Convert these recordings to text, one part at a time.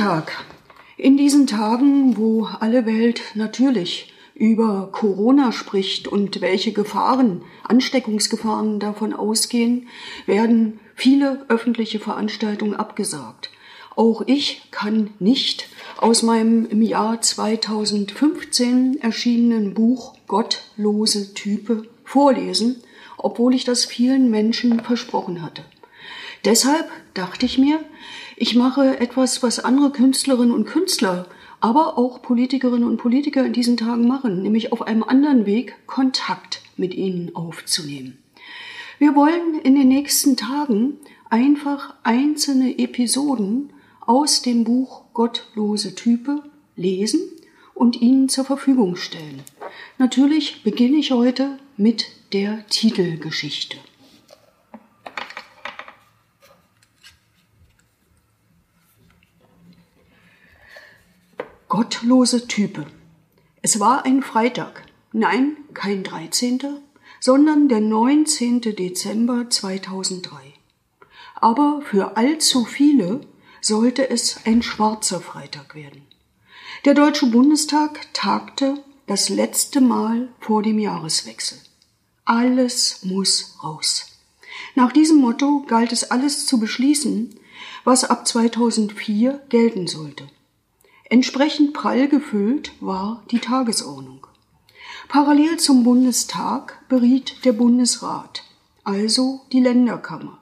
Tag. In diesen Tagen, wo alle Welt natürlich über Corona spricht und welche Gefahren, Ansteckungsgefahren davon ausgehen, werden viele öffentliche Veranstaltungen abgesagt. Auch ich kann nicht aus meinem im Jahr 2015 erschienenen Buch Gottlose Type vorlesen, obwohl ich das vielen Menschen versprochen hatte. Deshalb dachte ich mir, ich mache etwas, was andere Künstlerinnen und Künstler, aber auch Politikerinnen und Politiker in diesen Tagen machen, nämlich auf einem anderen Weg Kontakt mit ihnen aufzunehmen. Wir wollen in den nächsten Tagen einfach einzelne Episoden aus dem Buch Gottlose Type lesen und Ihnen zur Verfügung stellen. Natürlich beginne ich heute mit der Titelgeschichte. Gottlose Type. Es war ein Freitag. Nein, kein 13., sondern der 19. Dezember 2003. Aber für allzu viele sollte es ein schwarzer Freitag werden. Der Deutsche Bundestag tagte das letzte Mal vor dem Jahreswechsel. Alles muss raus. Nach diesem Motto galt es alles zu beschließen, was ab 2004 gelten sollte. Entsprechend prall gefüllt war die Tagesordnung. Parallel zum Bundestag beriet der Bundesrat, also die Länderkammer.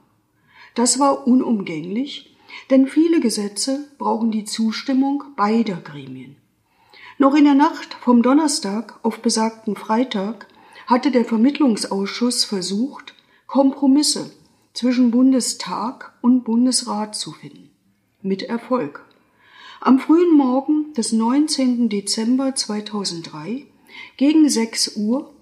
Das war unumgänglich, denn viele Gesetze brauchen die Zustimmung beider Gremien. Noch in der Nacht vom Donnerstag auf besagten Freitag hatte der Vermittlungsausschuss versucht, Kompromisse zwischen Bundestag und Bundesrat zu finden. Mit Erfolg. Am frühen Morgen des 19. Dezember 2003 gegen 6 Uhr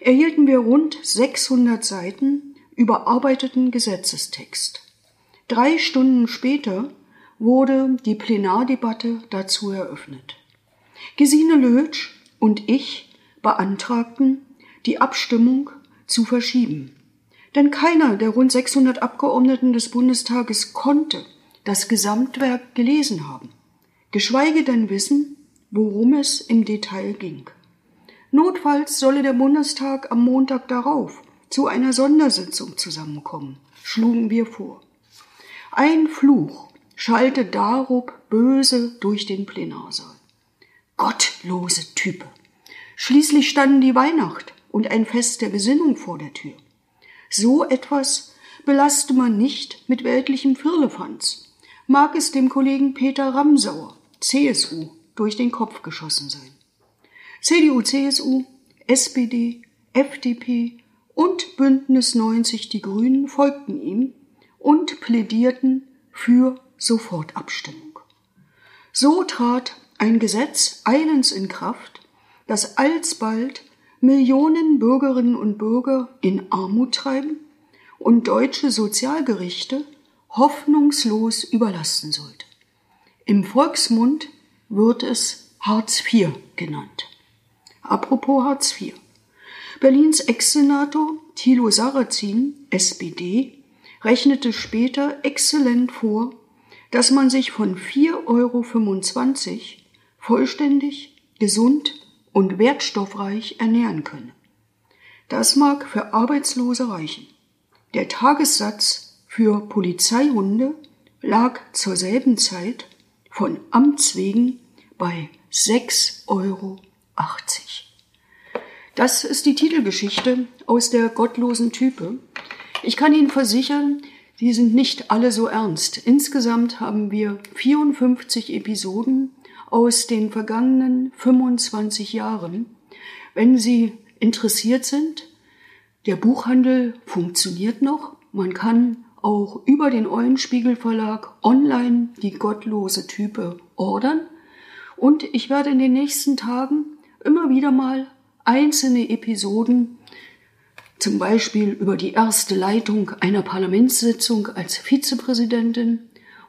erhielten wir rund 600 Seiten überarbeiteten Gesetzestext. Drei Stunden später wurde die Plenardebatte dazu eröffnet. Gesine Lötsch und ich beantragten, die Abstimmung zu verschieben. Denn keiner der rund 600 Abgeordneten des Bundestages konnte das Gesamtwerk gelesen haben geschweige denn wissen, worum es im Detail ging. Notfalls solle der Bundestag am Montag darauf zu einer Sondersitzung zusammenkommen, schlugen wir vor. Ein Fluch schallte darob böse durch den Plenarsaal. Gottlose Type. Schließlich standen die Weihnacht und ein Fest der Besinnung vor der Tür. So etwas belaste man nicht mit weltlichem Firlefanz. Mag es dem Kollegen Peter Ramsauer CSU durch den Kopf geschossen sein. CDU, CSU, SPD, FDP und Bündnis 90 Die Grünen folgten ihm und plädierten für Sofortabstimmung. So trat ein Gesetz eilends in Kraft, das alsbald Millionen Bürgerinnen und Bürger in Armut treiben und deutsche Sozialgerichte hoffnungslos überlasten sollte. Im Volksmund wird es Hartz IV genannt. Apropos Hartz IV. Berlins Ex-Senator Thilo Sarrazin, SPD, rechnete später exzellent vor, dass man sich von 4,25 Euro vollständig, gesund und wertstoffreich ernähren könne. Das mag für Arbeitslose reichen. Der Tagessatz für Polizeihunde lag zur selben Zeit von Amts wegen bei 6,80 Euro. Das ist die Titelgeschichte aus der gottlosen Type. Ich kann Ihnen versichern, die sind nicht alle so ernst. Insgesamt haben wir 54 Episoden aus den vergangenen 25 Jahren. Wenn Sie interessiert sind, der Buchhandel funktioniert noch. Man kann auch über den Eulenspiegel Verlag online die gottlose Type ordern. Und ich werde in den nächsten Tagen immer wieder mal einzelne Episoden, zum Beispiel über die erste Leitung einer Parlamentssitzung als Vizepräsidentin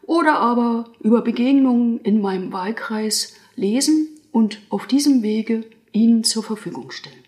oder aber über Begegnungen in meinem Wahlkreis lesen und auf diesem Wege Ihnen zur Verfügung stellen.